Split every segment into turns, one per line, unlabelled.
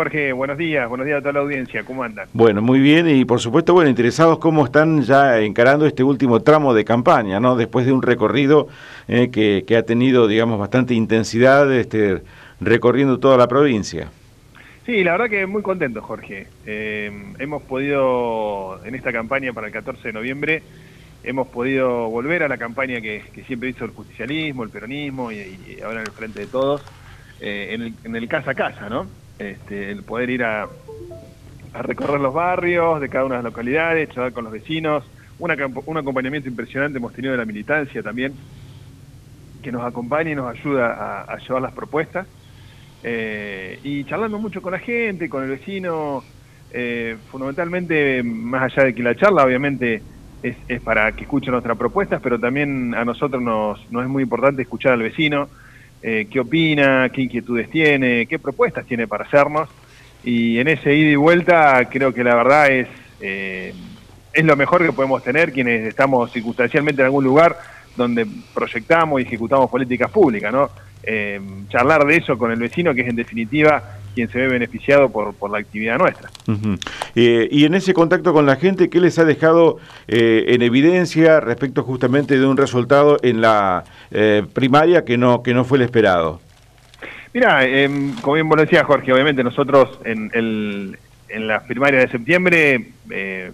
Jorge, buenos días, buenos días a toda la audiencia, ¿cómo andan?
Bueno, muy bien y por supuesto, bueno, interesados cómo están ya encarando este último tramo de campaña, ¿no? Después de un recorrido eh, que, que, ha tenido, digamos, bastante intensidad, este, recorriendo toda la provincia.
Sí, la verdad que muy contento, Jorge. Eh, hemos podido, en esta campaña para el 14 de noviembre, hemos podido volver a la campaña que, que siempre hizo el justicialismo, el peronismo y, y ahora en el frente de todos, eh, en, el, en el casa a casa, ¿no? Este, el poder ir a, recorrer los barrios de cada una de las localidades, charlar con los vecinos, una, un acompañamiento impresionante hemos tenido de la militancia también, que nos acompaña y nos ayuda a, a llevar las propuestas, eh, y charlando mucho con la gente, con el vecino, eh, fundamentalmente, más allá de que la charla obviamente es, es, para que escuchen nuestras propuestas, pero también a nosotros nos, nos es muy importante escuchar al vecino, eh, qué opina, qué inquietudes tiene, qué propuestas tiene para hacernos. Y en ese ida y vuelta creo que la verdad es, eh, es lo mejor que podemos tener quienes estamos circunstancialmente en algún lugar donde proyectamos y ejecutamos políticas públicas, ¿no? Eh, charlar de eso con el vecino, que es en definitiva quien se ve beneficiado por, por la actividad nuestra.
Uh -huh. eh, y en ese contacto con la gente, ¿qué les ha dejado eh, en evidencia respecto justamente de un resultado en la eh, primaria que no, que no fue el esperado?
Mira, eh, como bien vos lo decías, Jorge, obviamente nosotros en, el, en la primaria de septiembre eh,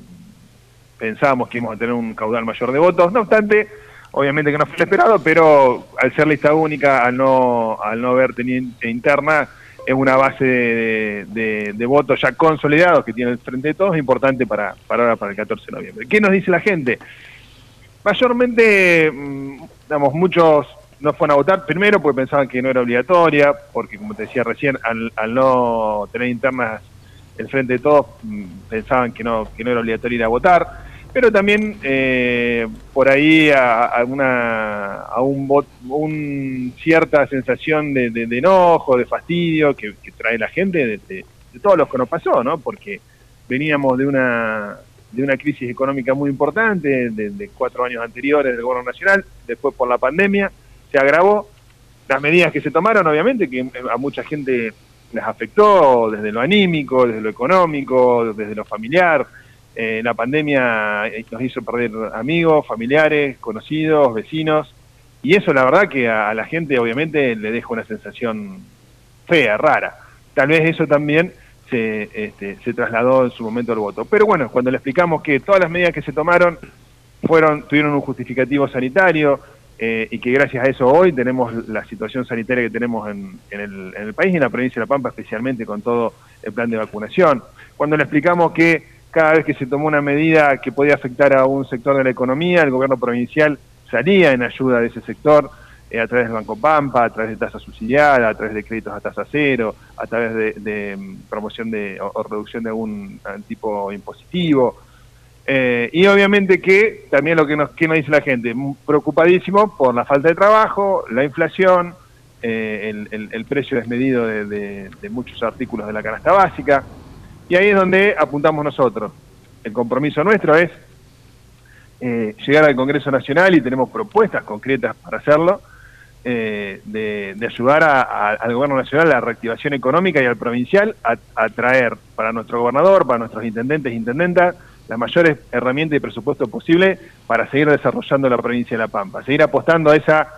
pensábamos que íbamos a tener un caudal mayor de votos, no obstante, obviamente que no fue el esperado, pero al ser lista única, al no, al no haber teniente interna, es una base de, de, votos ya consolidados que tiene el Frente de Todos, importante para, para ahora, para el 14 de noviembre. ¿Qué nos dice la gente? Mayormente, digamos, muchos no fueron a votar, primero porque pensaban que no era obligatoria, porque como te decía recién, al, al no tener internas el Frente de Todos, pensaban que no, que no era obligatorio ir a votar, pero también eh, por ahí a, a, una a un, un cierta sensación de, de, enojo, de fastidio que, trae la gente de, de, todos los que nos pasó, ¿no? Porque veníamos de una de una crisis económica muy importante de, cuatro años anteriores del gobierno nacional, después por la pandemia se agravó las medidas que se tomaron, obviamente que a mucha gente les afectó desde lo anímico, desde lo económico, desde lo familiar eh, la pandemia nos hizo perder amigos, familiares, conocidos, vecinos, y eso la verdad que a, a, la gente obviamente le deja una sensación fea, rara. Tal vez eso también se, este, se trasladó en su momento al voto. Pero bueno, cuando le explicamos que todas las medidas que se tomaron fueron tuvieron un justificativo sanitario eh, y que gracias a eso hoy tenemos la situación sanitaria que tenemos en, en, el, en el país y en la provincia de La Pampa, especialmente con todo el plan de vacunación. Cuando le explicamos que cada vez que se tomó una medida que podía afectar a un sector de la economía, el gobierno provincial salía en ayuda de ese sector eh, a través del Banco Pampa, a través de tasa subsidiada, a través de créditos a tasa cero, a través de, mm, promoción de, o, reducción de algún tipo impositivo. Eh, y obviamente que también lo que nos, que nos dice la gente, preocupadísimo por la falta de trabajo, la inflación, eh, el, precio desmedido de, de, de muchos artículos de la canasta básica. Y ahí es donde apuntamos nosotros. El compromiso nuestro es eh, llegar al Congreso Nacional y tenemos propuestas concretas para hacerlo, eh, de, ayudar al Gobierno Nacional a la reactivación económica y al provincial a, traer para nuestro gobernador, para nuestros intendentes e intendentas, las mayores herramientas y presupuesto posible para seguir desarrollando la provincia de La Pampa, seguir apostando a esa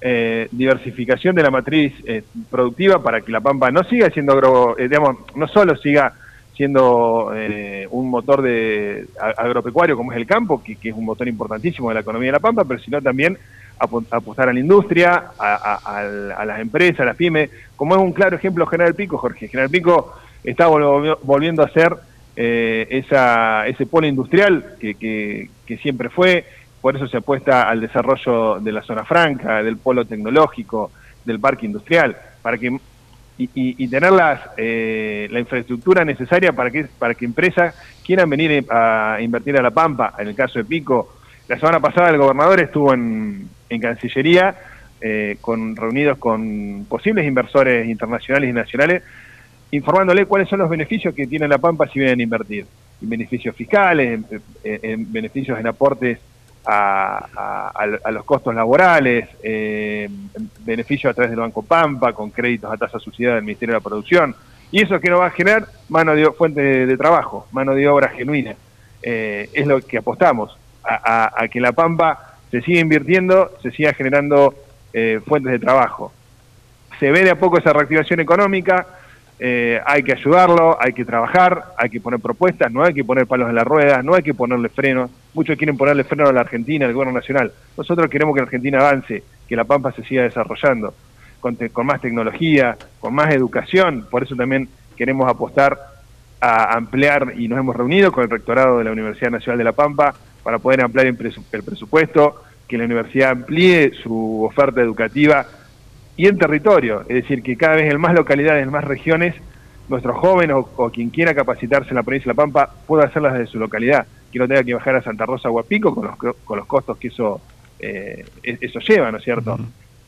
eh, diversificación de la matriz eh, productiva para que La Pampa no siga siendo agro, digamos, no solo siga siendo eh, un motor de agropecuario como es el campo, que, que, es un motor importantísimo de la economía de La Pampa, pero sino también apostar a la industria, a, las empresas, a las pymes, como es un claro ejemplo General Pico, Jorge. General Pico está volviendo a ser eh, esa, ese polo industrial que, que siempre fue, por eso se apuesta al desarrollo de la zona franca, del polo tecnológico, del parque industrial, para que y, y, tener las, eh, la infraestructura necesaria para que, para que empresas quieran venir a invertir a La Pampa. En el caso de Pico, la semana pasada el gobernador estuvo en, en Cancillería eh, con, reunidos con posibles inversores internacionales y nacionales, informándole cuáles son los beneficios que tiene La Pampa si vienen a invertir. En beneficios fiscales, en, beneficios en aportes a, los costos laborales, eh, beneficios a través del Banco Pampa, con créditos a tasa subsidiada del Ministerio de la Producción. Y eso que nos va a generar mano de fuente de, trabajo, mano de obra genuina. Eh, es lo que apostamos, a, que La Pampa se siga invirtiendo, se siga generando eh, fuentes de trabajo. Se ve de a poco esa reactivación económica, eh, hay que ayudarlo, hay que trabajar, hay que poner propuestas, no hay que poner palos en las ruedas, no hay que ponerle frenos. Muchos quieren ponerle freno a la Argentina, al gobierno nacional. Nosotros queremos que la Argentina avance, que la Pampa se siga desarrollando, con, más tecnología, con más educación. Por eso también queremos apostar a ampliar y nos hemos reunido con el rectorado de la Universidad Nacional de La Pampa para poder ampliar el presupuesto, que la universidad amplíe su oferta educativa y en territorio, es decir, que cada vez en más localidades, en más regiones, nuestros jóvenes o, quien quiera capacitarse en la provincia de La Pampa pueda hacerlas desde su localidad, que no tenga que bajar a Santa Rosa o a Pico con los, con los costos que eso, eh, e, eso lleva, ¿no es cierto?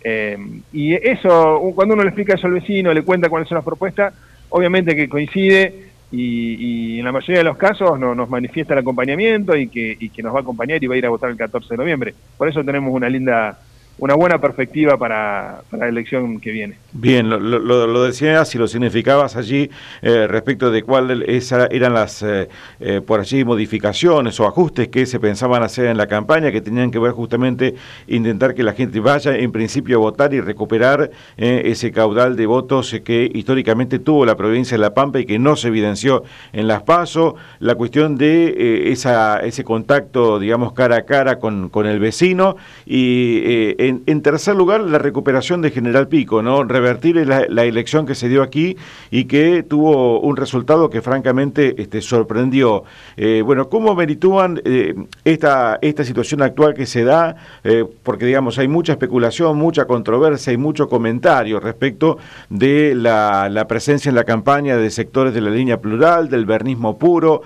Eh, y eso, cuando uno le explica eso al vecino, le cuenta cuáles son las propuestas, obviamente que coincide y, en la mayoría de los casos nos manifiesta el acompañamiento y que, y que nos va a acompañar y va a ir a votar el 14 de noviembre. Por eso tenemos una linda una buena perspectiva para, la elección que viene.
Bien, lo, lo, decías y lo significabas allí eh, respecto de cuáles eran las, eh, eh, por allí, modificaciones o ajustes que se pensaban hacer en la campaña, que tenían que ver justamente intentar que la gente vaya en principio a votar y recuperar ese caudal de votos que históricamente tuvo la provincia de La Pampa y que no se evidenció en las PASO, la cuestión de esa, ese contacto, digamos, cara a cara con, con el vecino y en, tercer lugar, la recuperación de General Pico, ¿no? Revertir la, elección que se dio aquí y que tuvo un resultado que francamente este, sorprendió. Eh, bueno, ¿cómo meritúan eh, esta, esta situación actual que se da? Eh, porque, digamos, hay mucha especulación, mucha controversia y mucho comentario respecto de la, presencia en la campaña de sectores de la línea plural, del vernismo puro.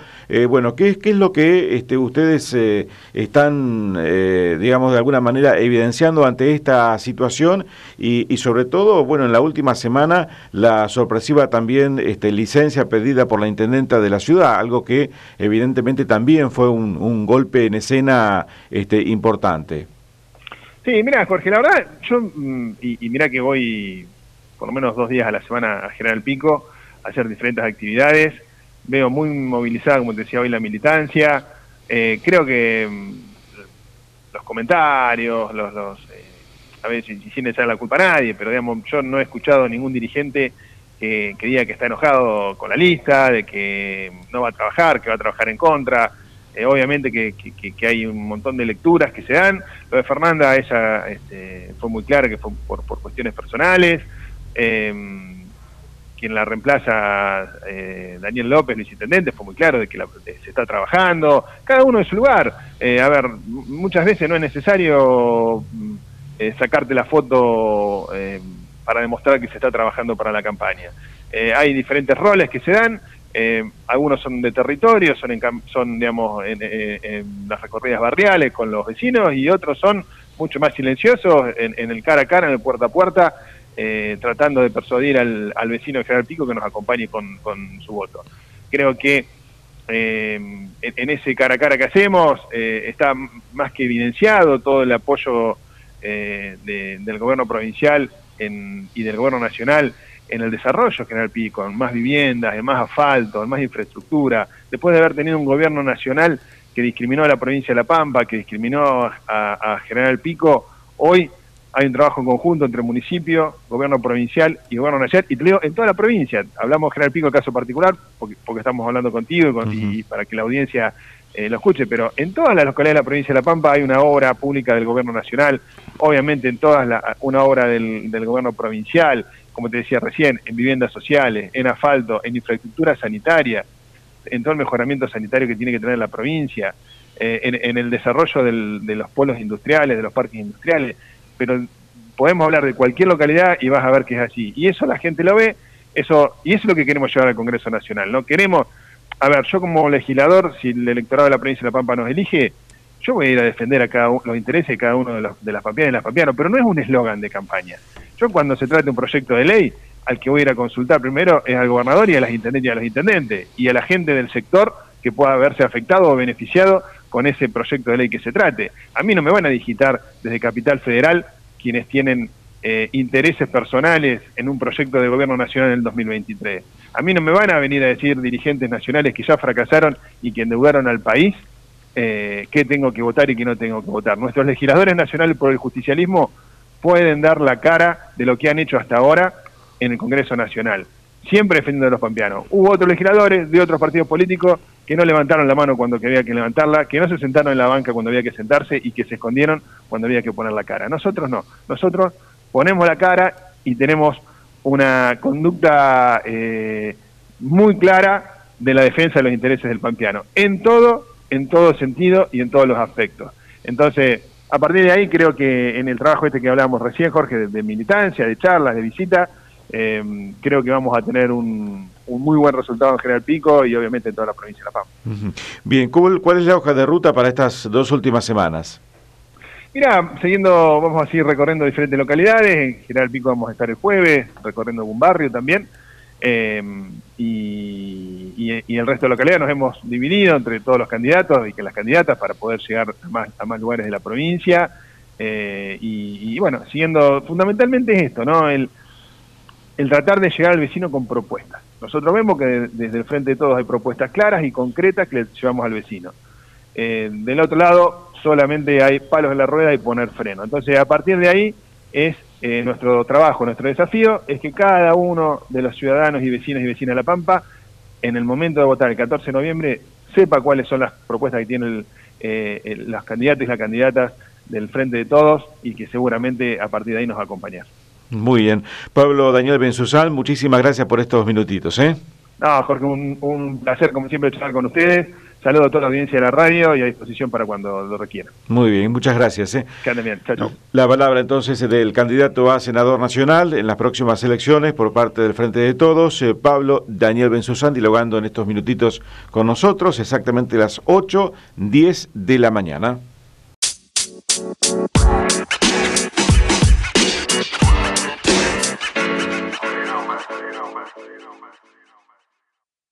bueno, ¿qué, ¿qué, es lo que este, ustedes están, digamos, de alguna manera evidenciando ante esta situación y, sobre todo, bueno, en la última semana la sorpresiva también este, licencia pedida por la intendenta de la ciudad, algo que evidentemente también fue un, golpe en escena este, importante.
Sí, mira, Jorge, la verdad, yo, mm, y, mira que voy por lo menos dos días a la semana a General Pico a hacer diferentes actividades, veo muy movilizada, como te decía hoy, la militancia, eh, creo que mm, los comentarios, los, los eh, a si, sin echar la culpa a nadie, pero digamos, yo no he escuchado ningún dirigente que, diga que está enojado con la lista, de que no va a trabajar, que va a trabajar en contra. Eh, obviamente que, que, hay un montón de lecturas que se dan. Lo de Fernanda, ella este, fue muy clara que fue por, por cuestiones personales. Eh, quien la reemplaza, eh, Daniel López, el intendente, fue muy claro de que se está trabajando, cada uno en su lugar. Eh, a ver, muchas veces no es necesario mm, eh, sacarte la foto para demostrar que se está trabajando para la campaña. hay diferentes roles que se dan, algunos son de territorio, son, en, son digamos, en, las recorridas barriales con los vecinos y otros son mucho más silenciosos en el cara a cara, en el puerta a puerta, eh, tratando de persuadir al, vecino de General Pico que nos acompañe con, su voto. Creo que eh, en, ese cara a cara que hacemos eh, está más que evidenciado todo el apoyo del gobierno provincial y del gobierno nacional en el desarrollo de General Pico, en más viviendas, en más asfalto, en más infraestructura, después de haber tenido un gobierno nacional que discriminó a la provincia de La Pampa, que discriminó a General Pico, hoy hay un trabajo en conjunto entre municipio, gobierno provincial y gobierno nacional, y te digo, en toda la provincia. Hablamos General Pico, caso particular, porque, porque estamos hablando contigo y, para que la audiencia eh, lo escuche, pero en todas las localidades de la provincia de La Pampa hay una obra pública del gobierno nacional, obviamente en todas la, una obra del, del gobierno provincial, como te decía recién, en viviendas sociales, en asfalto, en infraestructura sanitaria, en todo el mejoramiento sanitario que tiene que tener la provincia, eh, en, en, el desarrollo del, de los polos industriales, de los parques industriales pero podemos hablar de cualquier localidad y vas a ver que es así. Y eso la gente lo ve, eso y eso es lo que queremos llevar al Congreso Nacional. No queremos, a ver, yo como legislador, si el electorado de la provincia de La Pampa nos elige, yo voy a ir a defender a cada los intereses de cada uno de, los, de las pampeanas y las pampeanos, pero no es un eslogan de campaña. Yo cuando se trate un proyecto de ley, al que voy a ir a consultar primero es al gobernador y a las intendentes y a los intendentes, y a la gente del sector que pueda verse afectado o beneficiado con ese proyecto de ley que se trate. A mí no me van a digitar desde Capital Federal quienes tienen eh, intereses personales en un proyecto de gobierno nacional en el 2023. A mí no me van a venir a decir dirigentes nacionales que ya fracasaron y que endeudaron al país eh, qué tengo que votar y qué no tengo que votar. Nuestros legisladores nacionales por el justicialismo pueden dar la cara de lo que han hecho hasta ahora en el Congreso Nacional, siempre defendiendo a los pampeanos. Hubo otros legisladores de otros partidos políticos que no levantaron la mano cuando había que levantarla, que no se sentaron en la banca cuando había que sentarse y que se escondieron cuando había que poner la cara. Nosotros no, nosotros ponemos la cara y tenemos una conducta eh, muy clara de la defensa de los intereses del pampeano, en todo, en todo sentido y en todos los aspectos. Entonces, a partir de ahí creo que en el trabajo este que hablábamos recién, Jorge, de, militancia, de charlas, de visita, eh, creo que vamos a tener un, muy buen resultado en General Pico y obviamente en toda la provincia de La Pampa.
Bien, ¿cuál es la hoja de ruta para estas dos últimas semanas?
Mira, siguiendo, vamos a seguir recorriendo diferentes localidades. En General Pico vamos a estar el jueves, recorriendo algún barrio también. Eh, y, el resto de localidades nos hemos dividido entre todos los candidatos y que las candidatas para poder llegar a más, a más lugares de la provincia. Eh, y, bueno, siguiendo, fundamentalmente es esto, ¿no? El, el tratar de llegar al vecino con propuestas. Nosotros vemos que desde el frente de todos hay propuestas claras y concretas que le llevamos al vecino. Eh, del otro lado, solamente hay palos en la rueda y poner freno. Entonces, a partir de ahí es eh, nuestro trabajo, nuestro desafío, es que cada uno de los ciudadanos y vecinos y vecinas de La Pampa, en el momento de votar el 14 de noviembre, sepa cuáles son las propuestas que tienen eh, las candidatas y las candidatas del Frente de Todos y que seguramente a partir de ahí nos va a acompañar.
Muy bien. Pablo Daniel Benzusal, muchísimas gracias por estos minutitos. ¿eh?
No, Jorge, un, un placer como siempre charlar con ustedes Saludo a toda la audiencia de la radio y a disposición para cuando lo requieran.
Muy bien, muchas gracias. ¿eh?
Que anden bien. Chao, chao.
La palabra entonces del candidato a senador nacional en las próximas elecciones por parte del Frente de Todos, eh, Pablo Daniel Benzosán, dialogando en estos minutitos con nosotros, exactamente las 8, 10 de la mañana.